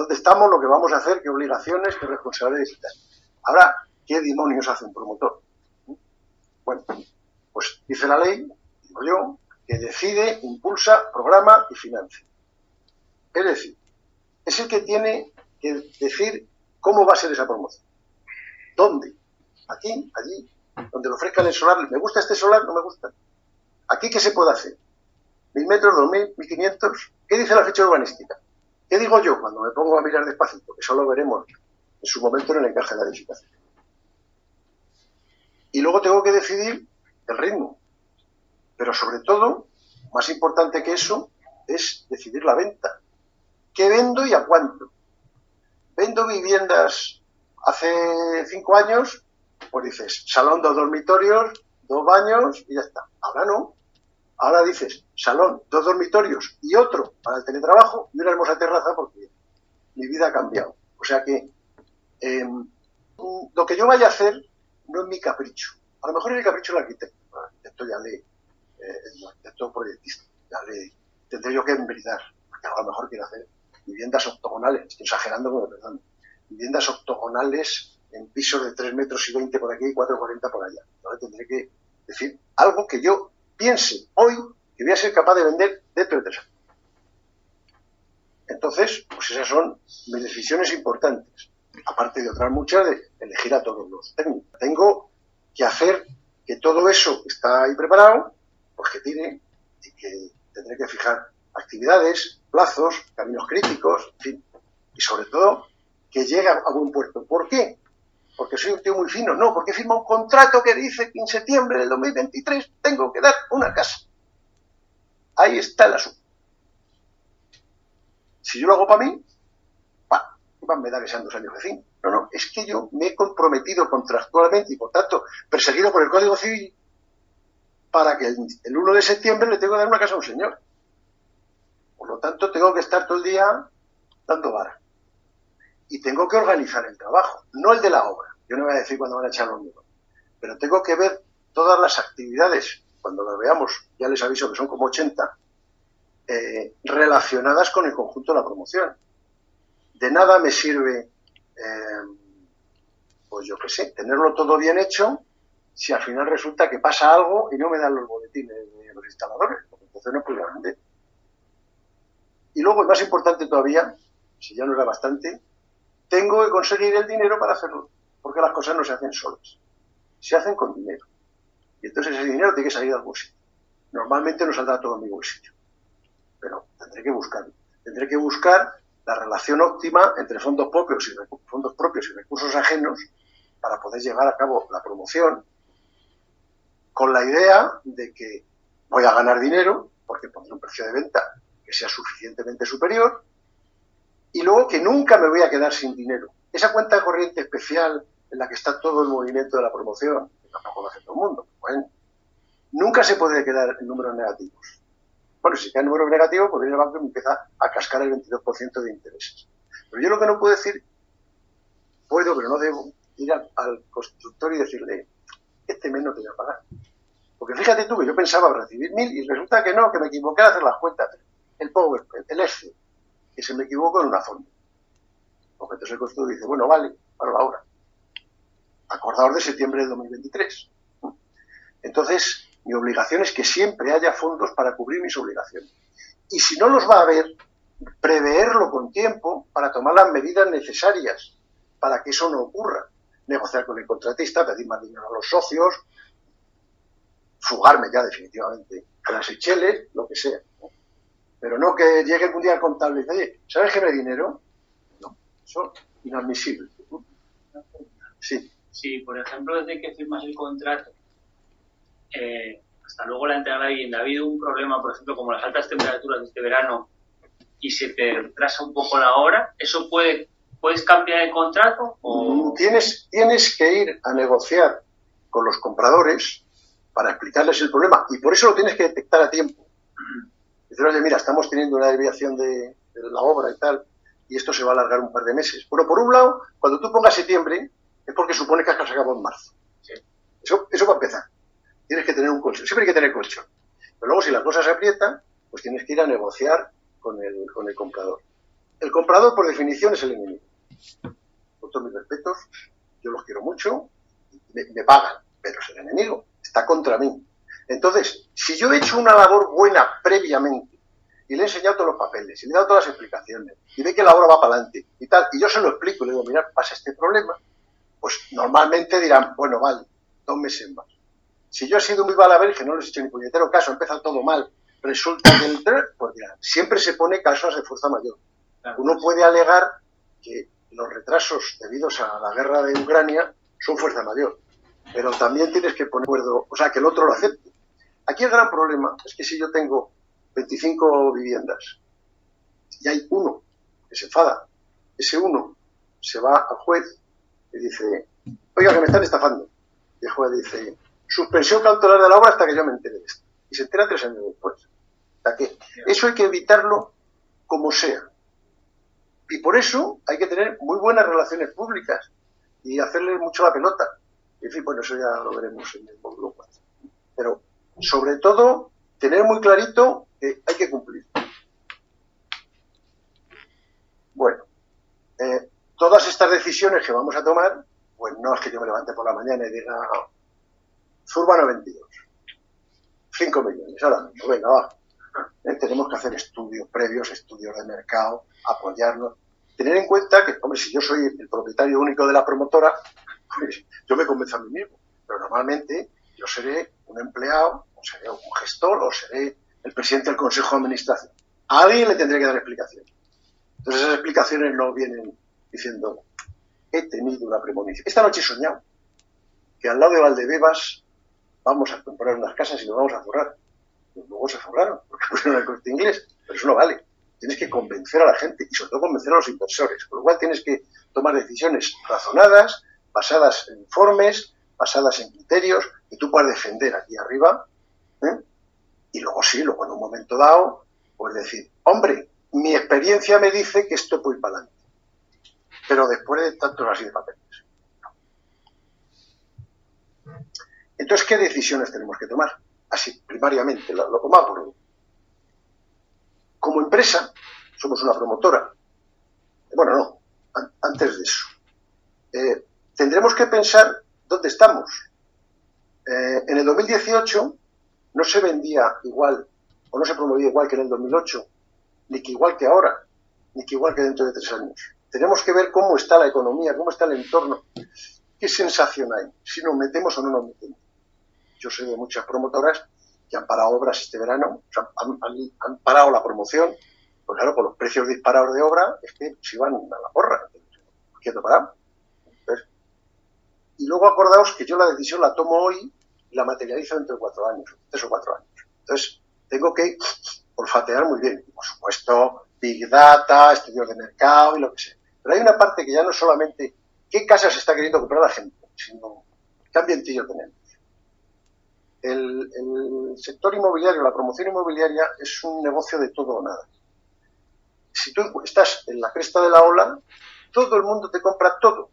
dónde estamos, lo que vamos a hacer, qué obligaciones, qué responsabilidades y tal. Ahora, ¿qué demonios hace un promotor? Bueno, pues dice la ley, digo yo, que decide, impulsa, programa y financia. Es decir, es el que tiene que decir cómo va a ser esa promoción. ¿Dónde? Aquí, allí, donde le ofrezcan el solar. ¿Me gusta este solar? ¿No me gusta? ¿Aquí qué se puede hacer? ¿Mil metros, dos mil, mil quinientos? ¿Qué dice la fecha urbanística? ¿Qué digo yo cuando me pongo a mirar despacito? Que solo veremos en su momento en el encaje de la edificación. Y luego tengo que decidir el ritmo. Pero sobre todo, más importante que eso, es decidir la venta. ¿Qué vendo y a cuánto? Vendo viviendas hace cinco años, pues dices, salón, dos dormitorios, dos baños y ya está. Ahora no. Ahora dices, salón, dos dormitorios y otro para el teletrabajo y una hermosa terraza porque mi vida ha cambiado. O sea que em, lo que yo vaya a hacer no es mi capricho. A lo mejor es el capricho del arquitecto. El arquitecto ya le, eh, el arquitecto proyectista, ya le tendré yo que enveridar, porque a lo mejor quiero hacer viviendas octogonales, estoy exagerando, pero perdón, viviendas octogonales en pisos de 3 metros y 20 por aquí y 4,40 por allá. Entonces tendré que decir algo que yo piense hoy que voy a ser capaz de vender dentro de tres años. Entonces, pues esas son mis decisiones importantes, aparte de otras muchas de elegir a todos los técnicos. Tengo que hacer que todo eso está ahí preparado, pues que tire y que tendré que fijar actividades, plazos, caminos críticos, en fin, y sobre todo que llegue a buen puerto. ¿Por qué? Porque soy un tío muy fino, no, porque firma un contrato que dice que en septiembre del 2023 tengo que dar una casa. Ahí está el asunto. Si yo lo hago para mí, va, me da que sean dos años de fin. No, no, es que yo me he comprometido contractualmente y por tanto perseguido por el Código Civil para que el, el 1 de septiembre le tengo que dar una casa a un señor. Por lo tanto, tengo que estar todo el día dando vara y tengo que organizar el trabajo, no el de la obra. Yo no voy a decir cuándo van a echar los números, pero tengo que ver todas las actividades, cuando las veamos, ya les aviso que son como 80, eh, relacionadas con el conjunto de la promoción. De nada me sirve, eh, pues yo qué sé, tenerlo todo bien hecho si al final resulta que pasa algo y no me dan los boletines de los instaladores, porque entonces no puedo vender. Y luego, y más importante todavía, si ya no era bastante, tengo que conseguir el dinero para hacerlo, porque las cosas no se hacen solas, se hacen con dinero. Y entonces ese dinero tiene que salir de algún sitio. Normalmente no saldrá todo en mi bolsillo, pero tendré que buscarlo. Tendré que buscar la relación óptima entre fondos propios y fondos propios y recursos ajenos para poder llevar a cabo la promoción con la idea de que voy a ganar dinero porque pondré un precio de venta que sea suficientemente superior y luego que nunca me voy a quedar sin dinero. Esa cuenta corriente especial en la que está todo el movimiento de la promoción, que tampoco lo hace todo el mundo, bueno, nunca se puede quedar en números negativos. Bueno, si queda en números negativos, pues viene el banco y empieza a cascar el 22% de intereses. Pero yo lo que no puedo decir, puedo, pero no debo, ir al, constructor y decirle, este mes no te voy a pagar. Porque fíjate tú que yo pensaba recibir mil y resulta que no, que me equivoqué al hacer las cuentas. El PowerPoint, el Excel, que se me equivoco en una forma. Porque entonces el constructor dice, bueno, vale, para la. Acordador de septiembre de 2023. Entonces, mi obligación es que siempre haya fondos para cubrir mis obligaciones. Y si no los va a haber, preverlo con tiempo para tomar las medidas necesarias para que eso no ocurra. Negociar con el contratista, pedir más dinero a los socios, fugarme ya definitivamente a las echeles, lo que sea. Pero no que llegue un día al contable y dice, oye, ¿sabes que me dinero? No, eso es inadmisible. Sí. Sí, por ejemplo, desde que firmas el contrato eh, hasta luego la entrega de la vivienda, ha habido un problema, por ejemplo, como las altas temperaturas de este verano y se te retrasa un poco la hora, ¿eso puede ¿Puedes cambiar el contrato? O... Mm, tienes, tienes que ir a negociar con los compradores para explicarles el problema y por eso lo tienes que detectar a tiempo. Decir, oye, mira, estamos teniendo una desviación de, la obra y tal, y esto se va a alargar un par de meses. Bueno, por un lado, cuando tú pongas septiembre, es porque supone que has acabado en marzo. Eso, eso va a empezar. Tienes que tener un colchón. Siempre hay que tener colchón. Pero luego, si la cosa se aprieta, pues tienes que ir a negociar con el, con el comprador. El comprador, por definición, es el enemigo. Con todos mis respetos, yo los quiero mucho, me, me pagan, pero es el enemigo, está contra mí. Entonces, si yo he hecho una labor buena previamente y le he enseñado todos los papeles y le he dado todas las explicaciones y ve que la obra va para adelante y tal, y yo se lo explico y le digo, mira, pasa este problema, pues normalmente dirán, bueno, vale, dos meses más. Si yo he sido muy mala que no les he hecho ni puñetero caso, ha empezado todo mal, resulta que el pues dirán, siempre se pone casos de fuerza mayor. Uno puede alegar que los retrasos debidos a la guerra de Ucrania son fuerza mayor, pero también tienes que poner acuerdo, o sea, que el otro lo acepte. Aquí el gran problema es que si yo tengo 25 viviendas y hay uno que se enfada, ese uno se va al juez y dice, oiga, que me están estafando. Y el juez dice, suspensión cautelar de la obra hasta que yo me entere de esto. Y se entera tres años después. ¿Hasta qué? Eso hay que evitarlo como sea. Y por eso hay que tener muy buenas relaciones públicas y hacerle mucho la pelota. En fin, bueno, eso ya lo veremos en el módulo Pero sobre todo, tener muy clarito que hay que cumplir. Bueno, eh, todas estas decisiones que vamos a tomar, pues no es que yo me levante por la mañana y diga, Zurbano 22, 5 millones, ahora mismo, venga, va. Eh, tenemos que hacer estudios previos, estudios de mercado, apoyarnos. Tener en cuenta que, hombre, si yo soy el propietario único de la promotora, pues yo me convenzo a mí mismo. Pero normalmente yo seré un empleado o seré un gestor, o seré el presidente del Consejo de Administración. A alguien le tendré que dar explicación. Entonces esas explicaciones no vienen diciendo, he tenido una premonición. Esta noche he soñado que al lado de Valdebebas vamos a comprar unas casas y nos vamos a forrar. Luego se forraron, porque pusieron el corte inglés, pero eso no vale. Tienes que convencer a la gente y sobre todo convencer a los inversores. Con lo cual tienes que tomar decisiones razonadas, basadas en informes, basadas en criterios, que tú puedas defender aquí arriba ¿eh? Y luego sí, luego en un momento dado, pues decir, hombre, mi experiencia me dice que esto puede ir para adelante. Pero después de tantos así de papeles. Entonces, ¿qué decisiones tenemos que tomar? Así, primariamente, lo, lo más Como empresa, somos una promotora. Bueno, no, antes de eso. Eh, tendremos que pensar dónde estamos. Eh, en el 2018 no se vendía igual o no se promovía igual que en el 2008, ni que igual que ahora, ni que igual que dentro de tres años. Tenemos que ver cómo está la economía, cómo está el entorno, qué sensación hay, si nos metemos o no nos metemos. Yo sé de muchas promotoras que han parado obras este verano, han, parado la promoción, pues claro, con los precios disparados de obra, es que se iban a la porra. ¿Quieto parado? y luego acordaos que yo la decisión la tomo hoy y la materializo dentro de cuatro años, tres o cuatro años. Entonces, tengo que olfatear muy bien. Por supuesto, Big Data, estudios de mercado y lo que sea. Pero hay una parte que ya no es solamente qué casas está queriendo comprar la gente, sino qué ambientillo tenemos. El, el, sector inmobiliario, la promoción inmobiliaria es un negocio de todo o nada. Si tú estás en la cresta de la ola, todo el mundo te compra todo,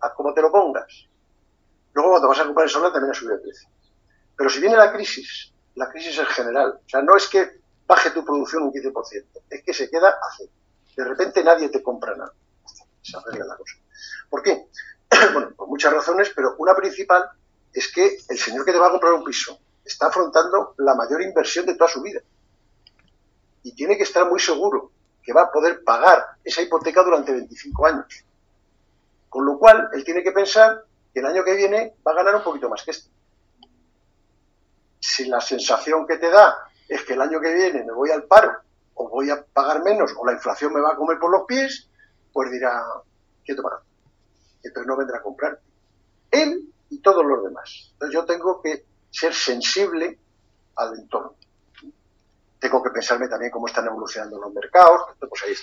a como te lo pongas. Luego cuando vas a comprar el solar también ha subido el precio. Pero si viene la crisis, la crisis es general. O sea, no es que baje tu producción un 15%, es que se queda a cero. De repente nadie te compra nada. Se arregla la cosa. ¿Por qué? bueno, por muchas razones, pero una principal es que el señor que te va a comprar un piso está afrontando la mayor inversión de toda su vida. Y tiene que estar muy seguro que va a poder pagar esa hipoteca durante 25 años. Con lo cual, él tiene que pensar que el año que viene va a ganar un poquito más que este. Si la sensación que te da es que el año que viene me voy al paro o voy a pagar menos o la inflación me va a comer por los pies, pues dirá, quieto para. Entonces no vendrá a comprar. Él y todos los demás. Entonces yo tengo que ser sensible al entorno. Tengo que pensarme también cómo están evolucionando los mercados, pues ahí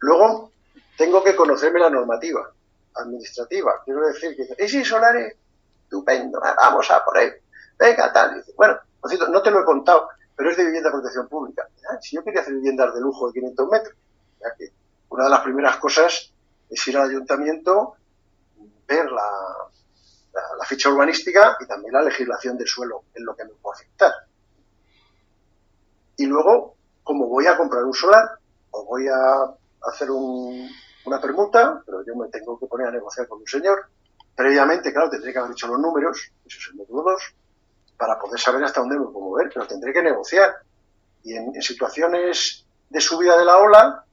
Luego, tengo que conocerme la normativa administrativa. Quiero decir que ¿y si solares? Estupendo, vamos a por él. Venga, tal. bueno, no te lo he contado, pero es de vivienda de protección pública. Ah, si yo quería hacer viviendas de lujo de 500 metros, ya que una de las primeras cosas es ir al ayuntamiento, ver la, ficha urbanística y también la legislación del suelo, en lo que me puede afectar. Y luego, como voy a comprar un solar o voy a hacer una permuta, pero yo me tengo que poner a negociar con un señor, previamente, claro, tendré que haber hecho los números, eso es el módulo 2, para poder saber hasta dónde me puedo mover, pero tendré que negociar. Y en, situaciones de subida de la ola,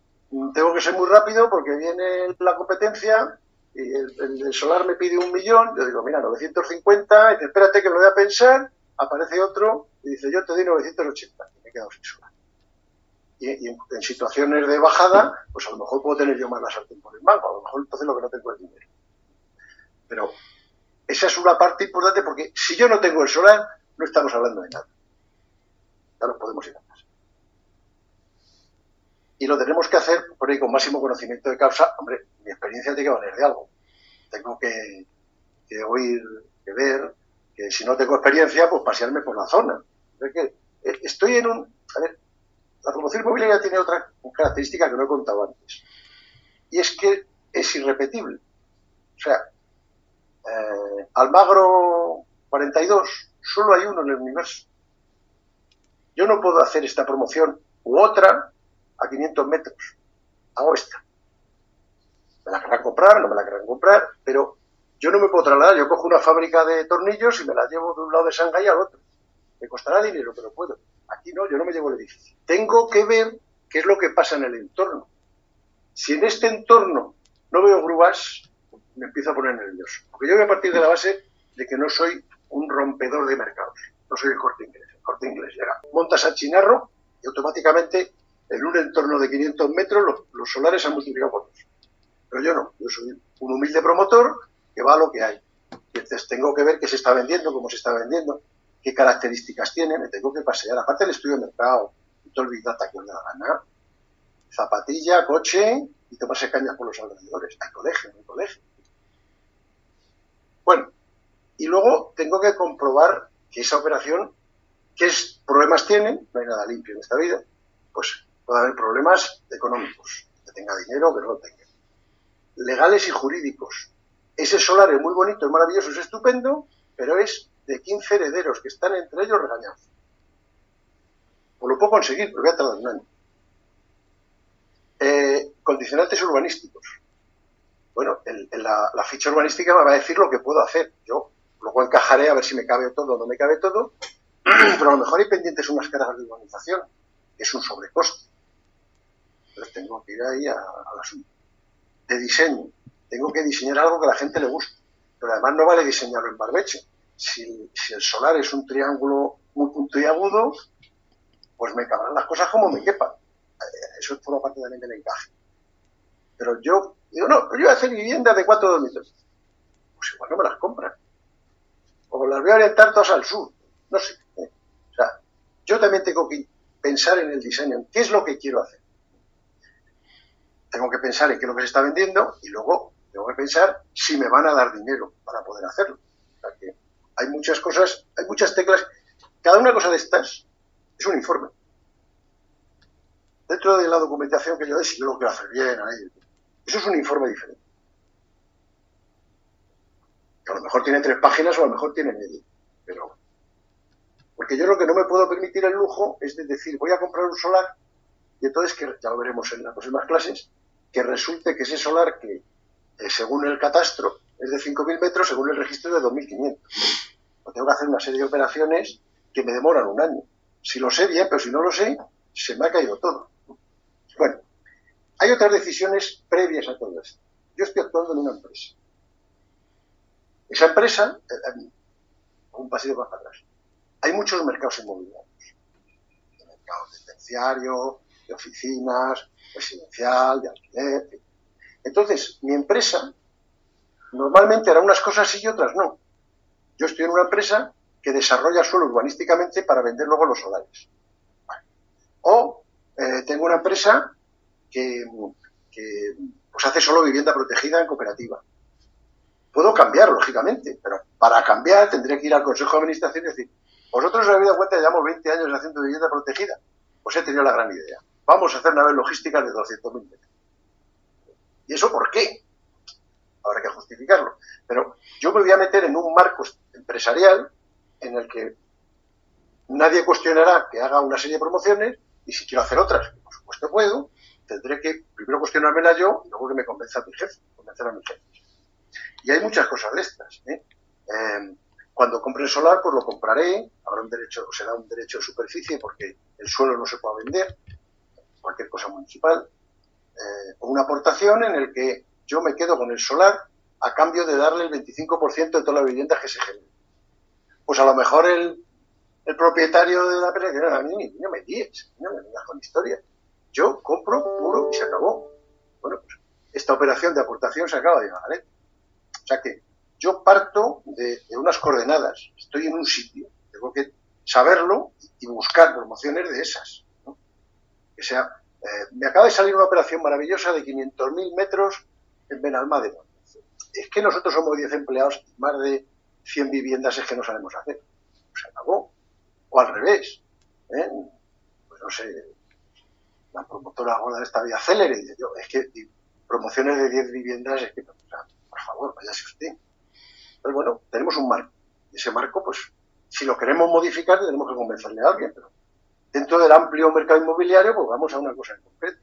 tengo que ser muy rápido porque viene la competencia y el, solar me pide un millón, yo digo, mira, 950, y espérate que lo voy a pensar, aparece otro y dice, yo te doy 980, y me he quedado sin solar. Y, en, situaciones de bajada, pues a lo mejor puedo tener yo más la sartén por el banco, a lo mejor entonces lo que no tengo es dinero. Pero esa es una parte importante porque si yo no tengo el solar, no estamos hablando de nada. Ya nos podemos ir a. Y lo tenemos que hacer por ahí con máximo conocimiento de causa. Hombre, mi experiencia tiene que valer de algo. Tengo que, oír, que ver, que si no tengo experiencia, pues pasearme por la zona. que eh, estoy en un... A ver, la promoción inmobiliaria tiene otra característica que no he contado antes. Y es que es irrepetible. O sea, eh, Almagro 42 Solo hay uno en el universo. Yo no puedo hacer esta promoción u otra a 500 metros. Hago esta. Me la querrán comprar, no me la querrán comprar, pero yo no me puedo trasladar. Yo cojo una fábrica de tornillos y me la llevo de un lado de Shanghái al otro. Me costará dinero, pero puedo. Aquí no, yo no me llevo el edificio. Tengo que ver qué es lo que pasa en el entorno. Si en este entorno no veo grúas, me empiezo a poner nervioso. Porque yo voy a partir de la base de que no soy un rompedor de mercados. No soy el corte inglés. El corte inglés llega. Montas al chinarro y automáticamente en un entorno de 500 metros los, solares se han multiplicado por dos. Pero yo no. Yo soy un humilde promotor que va a lo que hay. Entonces tengo que ver qué se está vendiendo, cómo se está vendiendo, qué características tiene, me tengo que pasear. Aparte del estudio de mercado, y todo el Big Data que os da gana. Zapatilla, coche y tomarse cañas por los alrededores. Hay colegio, hay colegio. Bueno, y luego tengo que comprobar que esa operación, qué problemas tiene, no hay nada limpio en esta vida, pues puede haber problemas económicos, que tenga dinero que no lo tenga, legales y jurídicos. Ese solar es muy bonito, es maravilloso, es estupendo, pero es de 15 herederos que están entre ellos regañados. Pues lo puedo conseguir, pero voy a tardar un año. Eh, condicionantes urbanísticos. Bueno, la, ficha urbanística me va a decir lo que puedo hacer. Yo Luego encajaré a ver si me cabe todo o no me cabe todo, pero a lo mejor hay pendientes unas cargas de urbanización, que es un sobrecosto. Entonces tengo que ir ahí al asunto. De diseño. Tengo que diseñar algo que a la gente le guste. Pero además no vale diseñarlo en barbeche. Si, el solar es un triángulo muy puntiagudo, pues me cabrán las cosas como me quepan. Eh, eso es la parte también del encaje. Pero yo digo, no, yo voy a hacer vivienda de cuatro dormitorios. Pues igual no me las compran o las voy a orientar todas al sur. No sé. O sea, yo también tengo que pensar en el diseño, qué es lo que quiero hacer. Tengo que pensar en qué es lo que se está vendiendo y luego tengo que pensar si me van a dar dinero para poder hacerlo. O hay muchas cosas, hay muchas teclas. Cada una cosa de estas es un informe. Dentro de la documentación que yo doy, si yo lo quiero hacer bien, eso es un informe diferente a lo mejor tiene tres páginas o a lo mejor tiene medio. Pero. Porque yo lo que no me puedo permitir el lujo es de decir, voy a comprar un solar y entonces, que ya lo veremos en las próximas clases, que resulte que ese solar que, eh, según el catastro, es de 5.000 metros, según el registro de 2.500. Pues tengo que hacer una serie de operaciones que me demoran un año. Si lo sé bien, pero si no lo sé, se me ha caído todo. Bueno, hay otras decisiones previas a todo esto. Yo estoy actuando en una empresa. Esa empresa, eh, eh, un pasillo más atrás, hay muchos mercados inmobiliarios. De mercados de terciario, de oficinas, residencial, de alquiler. Entonces, mi empresa normalmente hará unas cosas y otras no. Yo estoy en una empresa que desarrolla suelo urbanísticamente para vender luego los solares. O eh, tengo una empresa que, pues hace solo vivienda protegida en cooperativa. Puedo cambiar, lógicamente, pero para cambiar tendré que ir al Consejo de Administración y decir, vosotros os habéis dado cuenta, llevamos 20 años haciendo vivienda protegida. Pues he tenido la gran idea. Vamos a hacer naves logísticas de 200.000 metros. ¿Y eso por qué? Habrá que justificarlo. Pero yo me voy a meter en un marco empresarial en el que nadie cuestionará que haga una serie de promociones y si quiero hacer otras, que por supuesto puedo, tendré que primero cuestionármela yo y luego que me convenza a mi jefe, convencer a mi jefe. Y hay muchas cosas de estas. ¿eh? Em, cuando compre el solar, pues lo compraré, habrá un derecho, será un derecho de superficie porque el suelo no se puede vender, cualquier cosa municipal, eh, una aportación en el que yo me quedo con el solar a cambio de darle el 25% de todas las viviendas que se generen. Pues a lo mejor el, el propietario de la empresa dice, a mí no me guíes, no me vengas con historia. Yo compro puro y se acabó. Bueno, pues esta operación de aportación se acaba de ¿vale? O sea que yo parto de, unas coordenadas, estoy en un sitio, tengo que saberlo y buscar promociones de esas. Que sea, eh, me acaba de salir una operación maravillosa de 500.000 metros en Benalmádena. Es que nosotros somos 10 empleados y más de 100 viviendas es que no sabemos hacer. Se acabó. O al revés. ¿eh? Pues no sé, la promotora gorda de esta vía célere, dice yo, es que promociones de 10 viviendas, es que, por favor, váyase usted. Pero bueno, tenemos un marco. Y ese marco, pues, si lo queremos modificar, tenemos que convencerle a alguien, pero dentro del amplio mercado inmobiliario, pues vamos a una cosa en concreto.